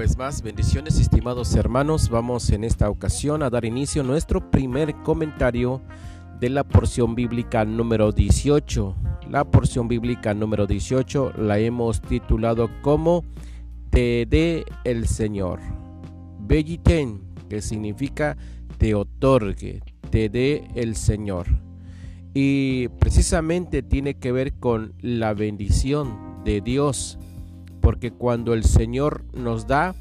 vez más, bendiciones estimados hermanos. Vamos en esta ocasión a dar inicio a nuestro primer comentario de la porción bíblica número 18. La porción bíblica número 18 la hemos titulado como Te dé el Señor. Belliten, que significa te otorgue, te dé el Señor. Y precisamente tiene que ver con la bendición de Dios porque cuando el Señor nos da,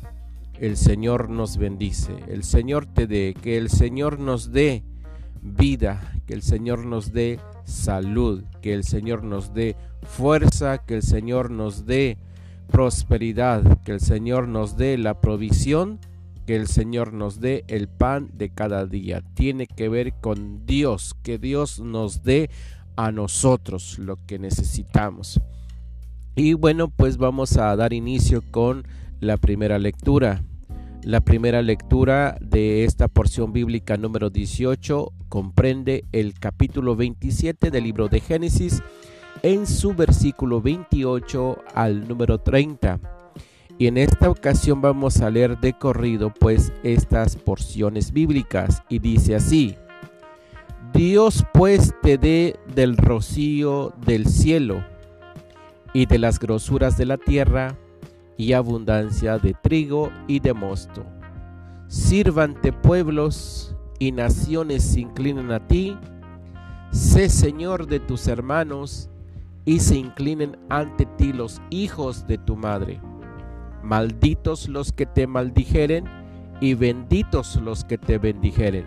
el Señor nos bendice. El Señor te dé, que el Señor nos dé vida, que el Señor nos dé salud, que el Señor nos dé fuerza, que el Señor nos dé prosperidad, que el Señor nos dé la provisión, que el Señor nos dé el pan de cada día. Tiene que ver con Dios, que Dios nos dé a nosotros lo que necesitamos. Y bueno, pues vamos a dar inicio con la primera lectura. La primera lectura de esta porción bíblica número 18 comprende el capítulo 27 del libro de Génesis en su versículo 28 al número 30. Y en esta ocasión vamos a leer de corrido pues estas porciones bíblicas y dice así: Dios pues te dé del rocío del cielo y de las grosuras de la tierra, y abundancia de trigo y de mosto. Sírvante pueblos y naciones se inclinen a ti, sé Señor de tus hermanos, y se inclinen ante ti los hijos de tu madre. Malditos los que te maldijeren, y benditos los que te bendijeren.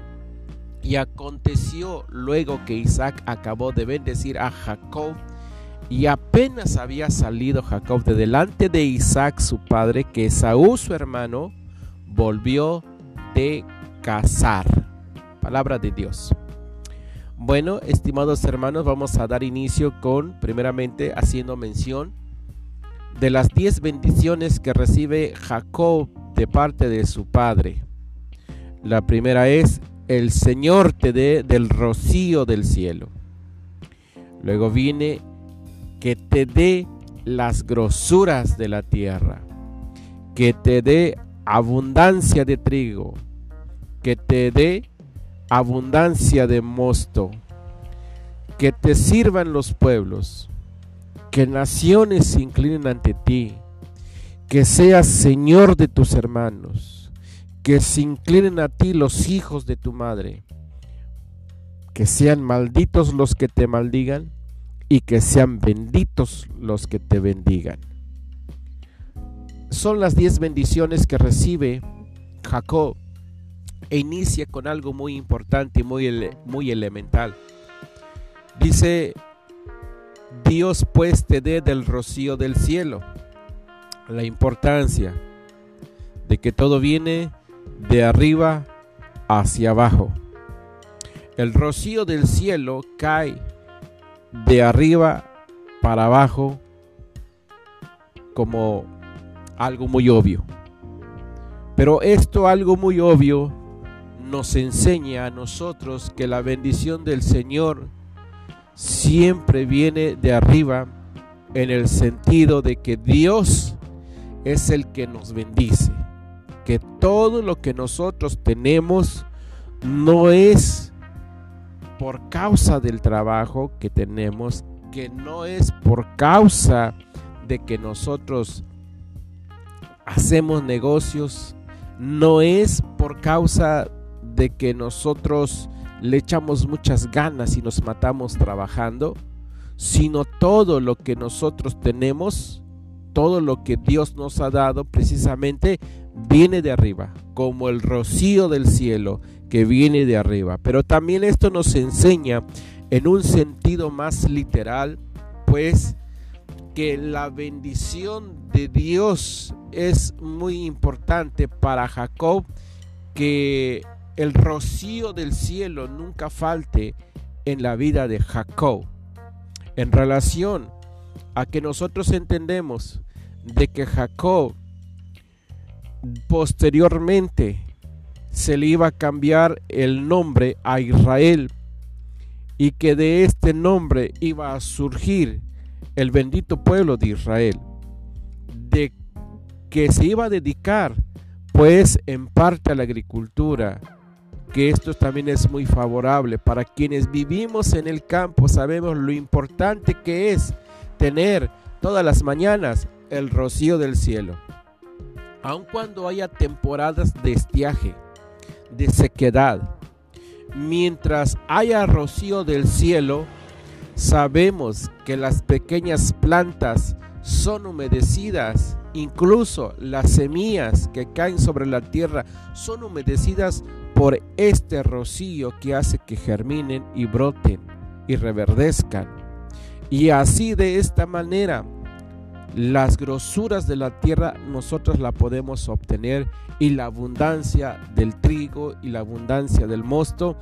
Y aconteció luego que Isaac acabó de bendecir a Jacob, y apenas había salido Jacob de delante de Isaac su padre, que Saúl su hermano volvió de cazar. Palabra de Dios. Bueno, estimados hermanos, vamos a dar inicio con, primeramente, haciendo mención de las diez bendiciones que recibe Jacob de parte de su padre. La primera es, el Señor te dé del rocío del cielo. Luego viene que te dé las grosuras de la tierra, que te dé abundancia de trigo, que te dé abundancia de mosto, que te sirvan los pueblos, que naciones se inclinen ante ti, que seas Señor de tus hermanos, que se inclinen a ti los hijos de tu madre, que sean malditos los que te maldigan y que sean benditos los que te bendigan. Son las diez bendiciones que recibe Jacob e inicia con algo muy importante y muy, muy elemental. Dice, Dios pues te dé del rocío del cielo. La importancia de que todo viene de arriba hacia abajo. El rocío del cielo cae de arriba para abajo como algo muy obvio. Pero esto algo muy obvio nos enseña a nosotros que la bendición del Señor siempre viene de arriba en el sentido de que Dios es el que nos bendice, que todo lo que nosotros tenemos no es por causa del trabajo que tenemos, que no es por causa de que nosotros hacemos negocios, no es por causa de que nosotros le echamos muchas ganas y nos matamos trabajando, sino todo lo que nosotros tenemos, todo lo que Dios nos ha dado precisamente viene de arriba, como el rocío del cielo que viene de arriba. Pero también esto nos enseña en un sentido más literal, pues que la bendición de Dios es muy importante para Jacob, que el rocío del cielo nunca falte en la vida de Jacob. En relación a que nosotros entendemos de que Jacob posteriormente se le iba a cambiar el nombre a Israel y que de este nombre iba a surgir el bendito pueblo de Israel, de que se iba a dedicar pues en parte a la agricultura, que esto también es muy favorable. Para quienes vivimos en el campo sabemos lo importante que es tener todas las mañanas el rocío del cielo. Aun cuando haya temporadas de estiaje, de sequedad, mientras haya rocío del cielo, sabemos que las pequeñas plantas son humedecidas, incluso las semillas que caen sobre la tierra son humedecidas por este rocío que hace que germinen y broten y reverdezcan. Y así de esta manera las grosuras de la tierra nosotros la podemos obtener y la abundancia del trigo y la abundancia del mosto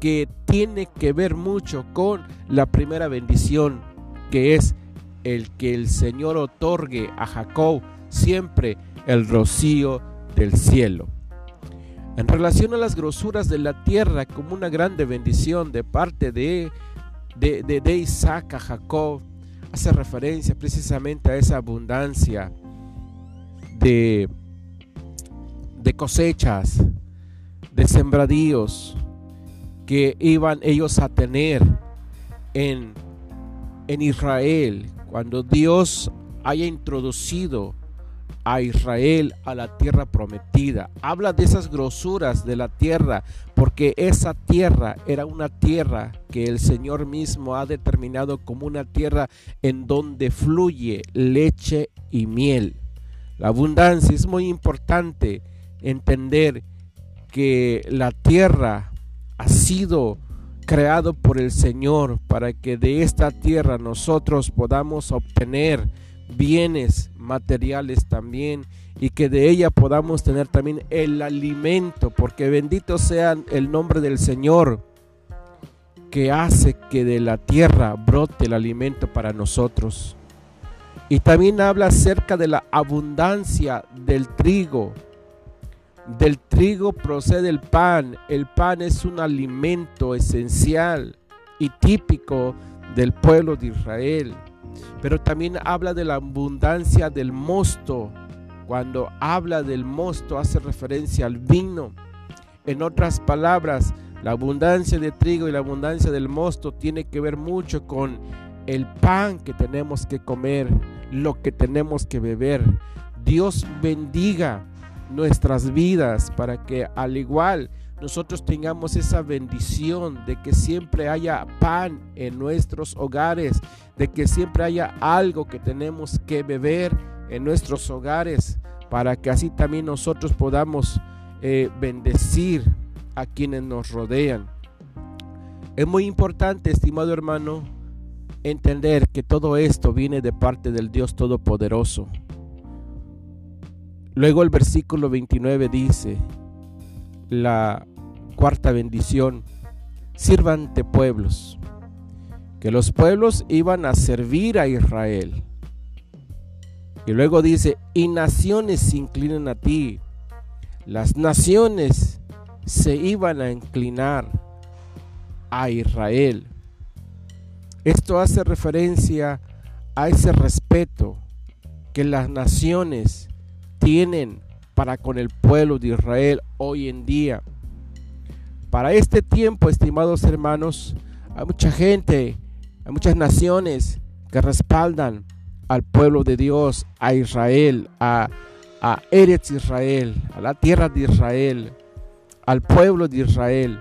que tiene que ver mucho con la primera bendición que es el que el Señor otorgue a Jacob siempre el rocío del cielo. En relación a las grosuras de la tierra como una grande bendición de parte de, de, de, Isaac a Jacob, hace referencia precisamente a esa abundancia de, de cosechas, de sembradíos que iban ellos a tener en, en Israel. Cuando Dios haya introducido a Israel a la tierra prometida. Habla de esas grosuras de la tierra, porque esa tierra era una tierra que el Señor mismo ha determinado como una tierra en donde fluye leche y miel. La abundancia es muy importante entender que la tierra ha sido creado por el Señor para que de esta tierra nosotros podamos obtener bienes materiales también y que de ella podamos tener también el alimento, porque bendito sea el nombre del Señor que hace que de la tierra brote el alimento para nosotros. Y también habla acerca de la abundancia del trigo. Del trigo procede el pan. El pan es un alimento esencial y típico del pueblo de Israel pero también habla de la abundancia del mosto. Cuando habla del mosto hace referencia al vino. En otras palabras, la abundancia de trigo y la abundancia del mosto tiene que ver mucho con el pan que tenemos que comer, lo que tenemos que beber. Dios bendiga nuestras vidas para que al igual nosotros tengamos esa bendición de que siempre haya pan en nuestros hogares, de que siempre haya algo que tenemos que beber en nuestros hogares, para que así también nosotros podamos eh, bendecir a quienes nos rodean. Es muy importante, estimado hermano, entender que todo esto viene de parte del Dios Todopoderoso. Luego el versículo 29 dice, la cuarta bendición, sirvan de pueblos, que los pueblos iban a servir a Israel. Y luego dice, y naciones se inclinan a ti. Las naciones se iban a inclinar a Israel. Esto hace referencia a ese respeto que las naciones tienen para con el pueblo de Israel hoy en día. Para este tiempo, estimados hermanos, hay mucha gente, hay muchas naciones que respaldan al pueblo de Dios, a Israel, a, a Eretz Israel, a la tierra de Israel, al pueblo de Israel.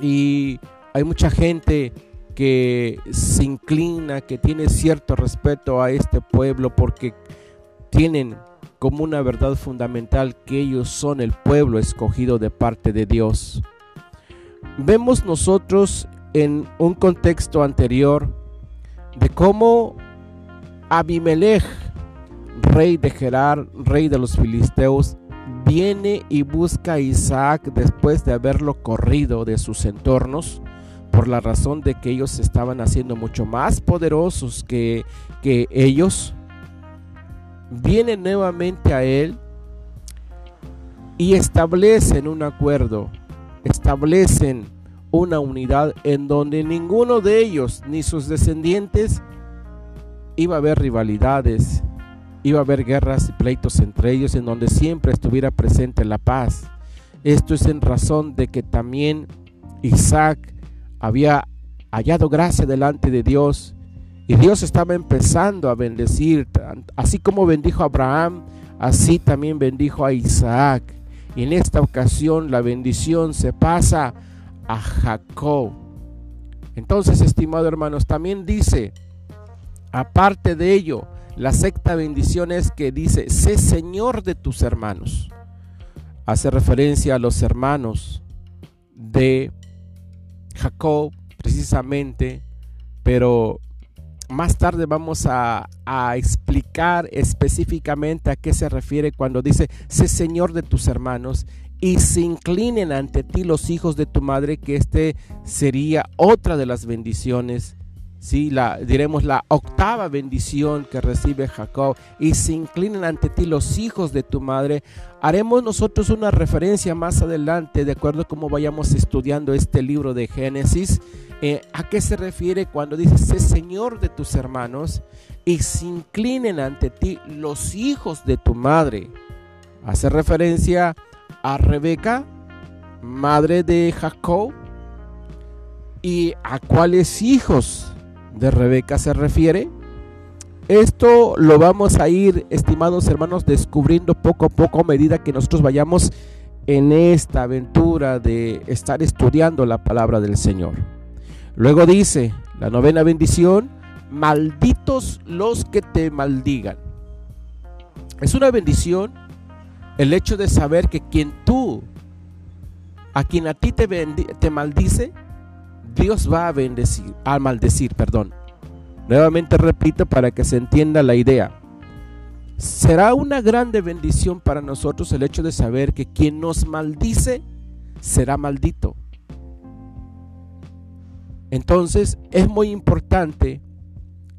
Y hay mucha gente que se inclina, que tiene cierto respeto a este pueblo porque tienen como una verdad fundamental que ellos son el pueblo escogido de parte de Dios. Vemos nosotros en un contexto anterior de cómo Abimelech, rey de Gerar, rey de los filisteos, viene y busca a Isaac después de haberlo corrido de sus entornos por la razón de que ellos estaban haciendo mucho más poderosos que, que ellos vienen nuevamente a Él y establecen un acuerdo, establecen una unidad en donde ninguno de ellos ni sus descendientes iba a haber rivalidades, iba a haber guerras y pleitos entre ellos en donde siempre estuviera presente la paz. Esto es en razón de que también Isaac había hallado gracia delante de Dios y Dios estaba empezando a bendecir, así como bendijo a Abraham, así también bendijo a Isaac. Y en esta ocasión la bendición se pasa a Jacob. Entonces, estimados hermanos, también dice, aparte de ello, la sexta bendición es que dice, sé Señor de tus hermanos. Hace referencia a los hermanos de Jacob, precisamente, pero más tarde vamos a, explicar específicamente a qué se refiere cuando dice, sé Señor de tus hermanos y se inclinen ante ti los hijos de tu madre, que este sería otra de las bendiciones ¿sí? la, diremos la octava bendición que recibe Jacob, y se inclinen ante ti los hijos de tu madre. Haremos nosotros una referencia más adelante, de acuerdo a cómo vayamos estudiando este libro de Génesis, eh, a qué se refiere cuando dice, sé Señor de tus hermanos, y se inclinen ante ti los hijos de tu madre. Hace referencia a Rebeca, madre de Jacob, y a cuáles hijos de Rebeca se refiere. Esto lo vamos a ir, estimados hermanos, descubriendo poco a poco a medida que nosotros vayamos en esta aventura de estar estudiando la palabra del Señor. Luego dice la novena bendición, malditos los que te maldigan. Es una bendición el hecho de saber que quien tú, a quien a ti te, te maldice, Dios va a bendecir, a maldecir, perdón. Nuevamente repito para que se entienda la idea. Será una grande bendición para nosotros el hecho de saber que quien nos maldice será maldito. Entonces es muy importante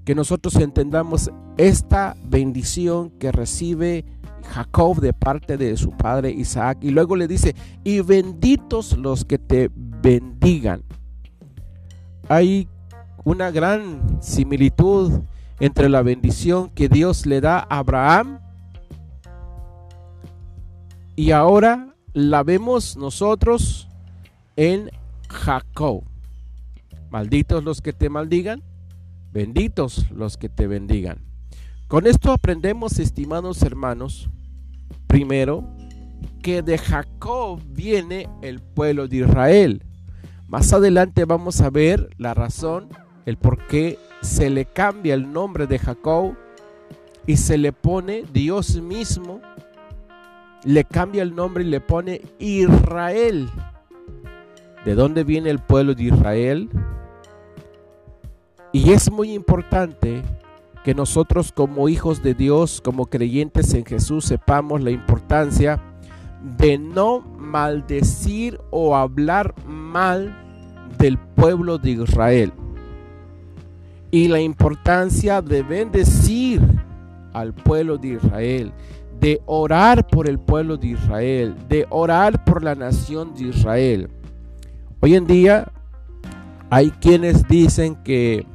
que nosotros entendamos esta bendición que recibe Jacob de parte de su padre Isaac. Y luego le dice, y benditos los que te bendigan hay una gran similitud entre la bendición que Dios le da a Abraham y ahora la vemos nosotros en Jacob. Malditos los que te maldigan, benditos los que te bendigan. Con esto aprendemos, estimados hermanos, primero, que de Jacob viene el pueblo de Israel. Más adelante vamos a ver la razón, el por qué se le cambia el nombre de Jacob y se le pone Dios mismo, le cambia el nombre y le pone Israel. ¿De dónde viene el pueblo de Israel? Y es muy importante que nosotros como hijos de Dios, como creyentes en Jesús, sepamos la importancia de no maldecir o hablar mal del pueblo de Israel y la importancia de bendecir al pueblo de Israel, de orar por el pueblo de Israel, de orar por la nación de Israel. Hoy en día hay quienes dicen que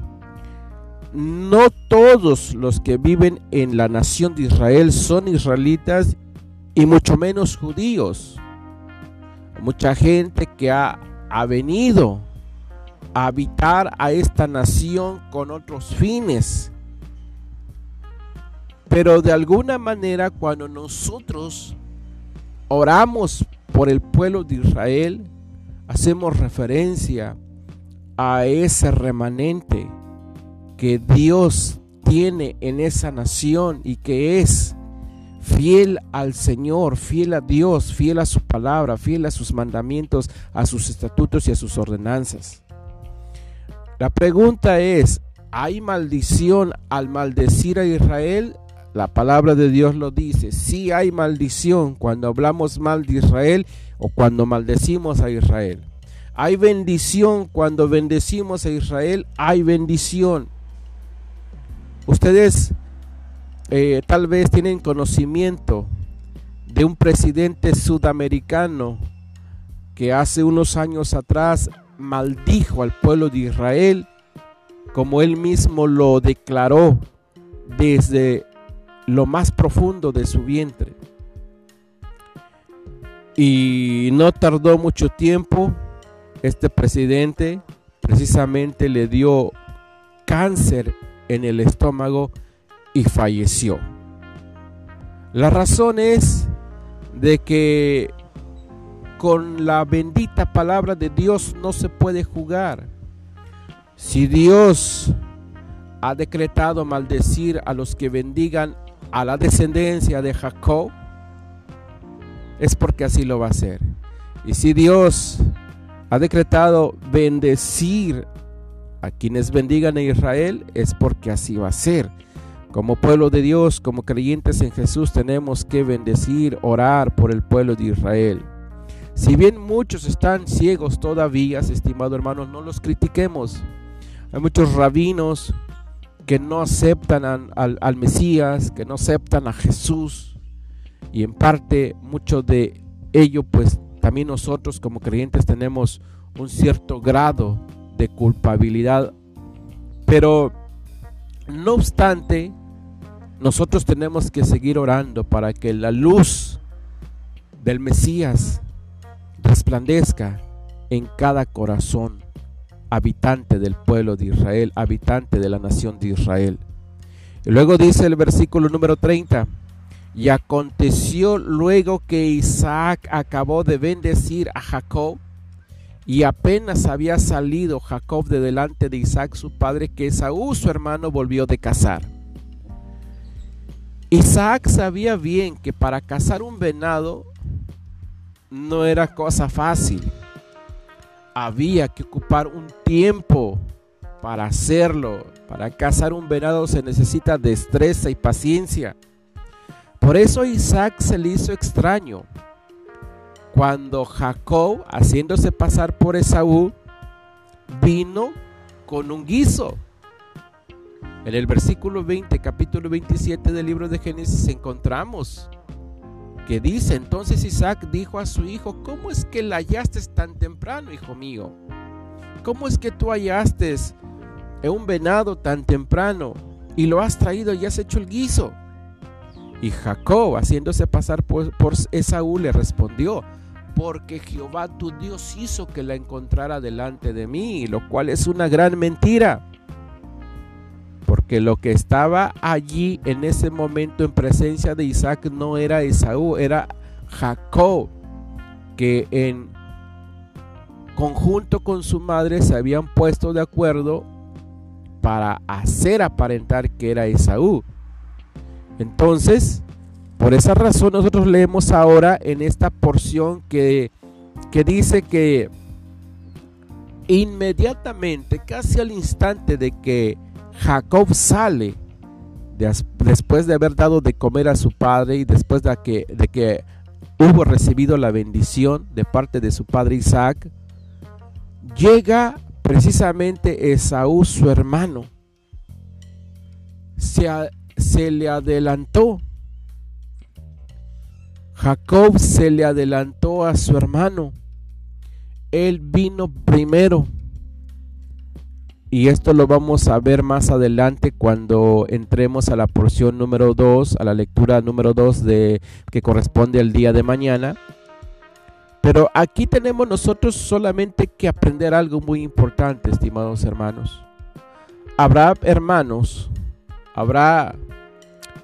no todos los que viven en la nación de Israel son israelitas y mucho menos judíos. Mucha gente que ha, ha venido a habitar a esta nación con otros fines. Pero de alguna manera cuando nosotros oramos por el pueblo de Israel, hacemos referencia a ese remanente que Dios tiene en esa nación y que es fiel al Señor, fiel a Dios, fiel a su palabra, fiel a sus mandamientos, a sus estatutos y a sus ordenanzas. La pregunta es, ¿hay maldición al maldecir a Israel? La palabra de Dios lo dice, sí hay maldición cuando hablamos mal de Israel o cuando maldecimos a Israel. Hay bendición cuando bendecimos a Israel, hay bendición. Ustedes eh, tal vez tienen conocimiento de un presidente sudamericano que hace unos años atrás maldijo al pueblo de Israel como él mismo lo declaró desde lo más profundo de su vientre. Y no tardó mucho tiempo, este presidente precisamente le dio cáncer en el estómago y falleció. La razón es de que con la bendita palabra de Dios no se puede jugar. Si Dios ha decretado maldecir a los que bendigan a la descendencia de Jacob, es porque así lo va a hacer. Y si Dios ha decretado bendecir a quienes bendigan a Israel, es porque así va a ser. Como pueblo de Dios, como creyentes en Jesús, tenemos que bendecir, orar por el pueblo de Israel. Si bien muchos están ciegos todavía, estimado hermanos, no los critiquemos. Hay muchos rabinos que no aceptan al, al, Mesías, que no aceptan a Jesús. Y en parte, mucho de ello, pues también nosotros como creyentes tenemos un cierto grado de culpabilidad. Pero, no obstante, nosotros tenemos que seguir orando para que la luz del Mesías resplandezca en cada corazón habitante del pueblo de Israel, habitante de la nación de Israel. Y luego dice el versículo número 30, y aconteció luego que Isaac acabó de bendecir a Jacob, y apenas había salido Jacob de delante de Isaac su padre, que Esaú su hermano volvió de cazar. Isaac sabía bien que para cazar un venado no era cosa fácil había que ocupar un tiempo para hacerlo. Para cazar un venado se necesita destreza y paciencia. Por eso Isaac se le hizo extraño. Cuando Jacob, haciéndose pasar por Esaú, vino con un guiso. En el versículo 20, capítulo 27 del libro de Génesis encontramos que dice, entonces Isaac dijo a su hijo, ¿cómo es que la hallaste tan temprano, hijo mío? ¿Cómo es que tú hallaste un venado tan temprano y lo has traído y has hecho el guiso? Y Jacob, haciéndose pasar por, por Esaú, le respondió, porque Jehová tu Dios hizo que la encontrara delante de mí, lo cual es una gran mentira porque lo que estaba allí en ese momento en presencia de Isaac no era Esaú, era Jacob, que en conjunto con su madre se habían puesto de acuerdo para hacer aparentar que era Esaú. Entonces, por esa razón nosotros leemos ahora en esta porción que, que dice que inmediatamente, casi al instante de que Jacob sale después de haber dado de comer a su padre y después de que, de que hubo recibido la bendición de parte de su padre Isaac, llega precisamente Esaú, su hermano. Se, se le adelantó. Jacob se le adelantó a su hermano. Él vino primero. Y esto lo vamos a ver más adelante cuando entremos a la porción número 2, a la lectura número 2 de que corresponde al día de mañana. Pero aquí tenemos nosotros solamente que aprender algo muy importante, estimados hermanos. Habrá hermanos, habrá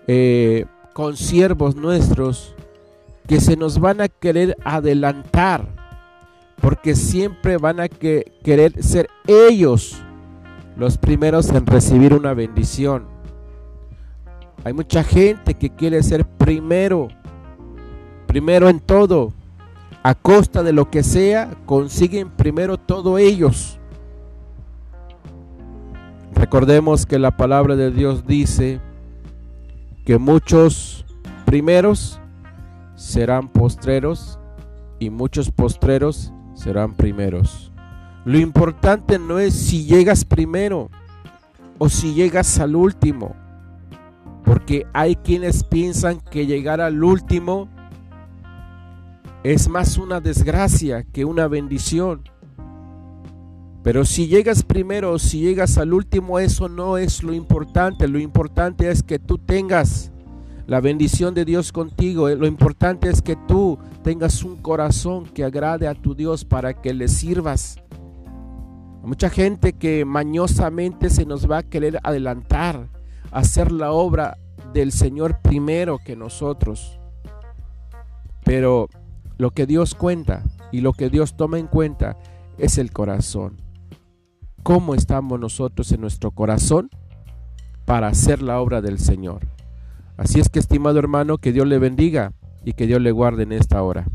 eh, consiervos nuestros que se nos van a querer adelantar, porque siempre van a querer ser ellos los primeros en recibir una bendición. Hay mucha gente que quiere ser primero, primero en todo. A costa de lo que sea, consiguen primero todo ellos. Recordemos que la palabra de Dios dice que muchos primeros serán postreros y muchos postreros serán primeros. Lo importante no es si llegas primero o si llegas al último. Porque hay quienes piensan que llegar al último es más una desgracia que una bendición. Pero si llegas primero o si llegas al último, eso no es lo importante. Lo importante es que tú tengas la bendición de Dios contigo. Lo importante es que tú tengas un corazón que agrade a tu Dios para que le sirvas. Mucha gente que mañosamente se nos va a querer adelantar, hacer la obra del Señor primero que nosotros. Pero lo que Dios cuenta y lo que Dios toma en cuenta es el corazón. ¿Cómo estamos nosotros en nuestro corazón para hacer la obra del Señor? Así es que, estimado hermano, que Dios le bendiga y que Dios le guarde en esta hora.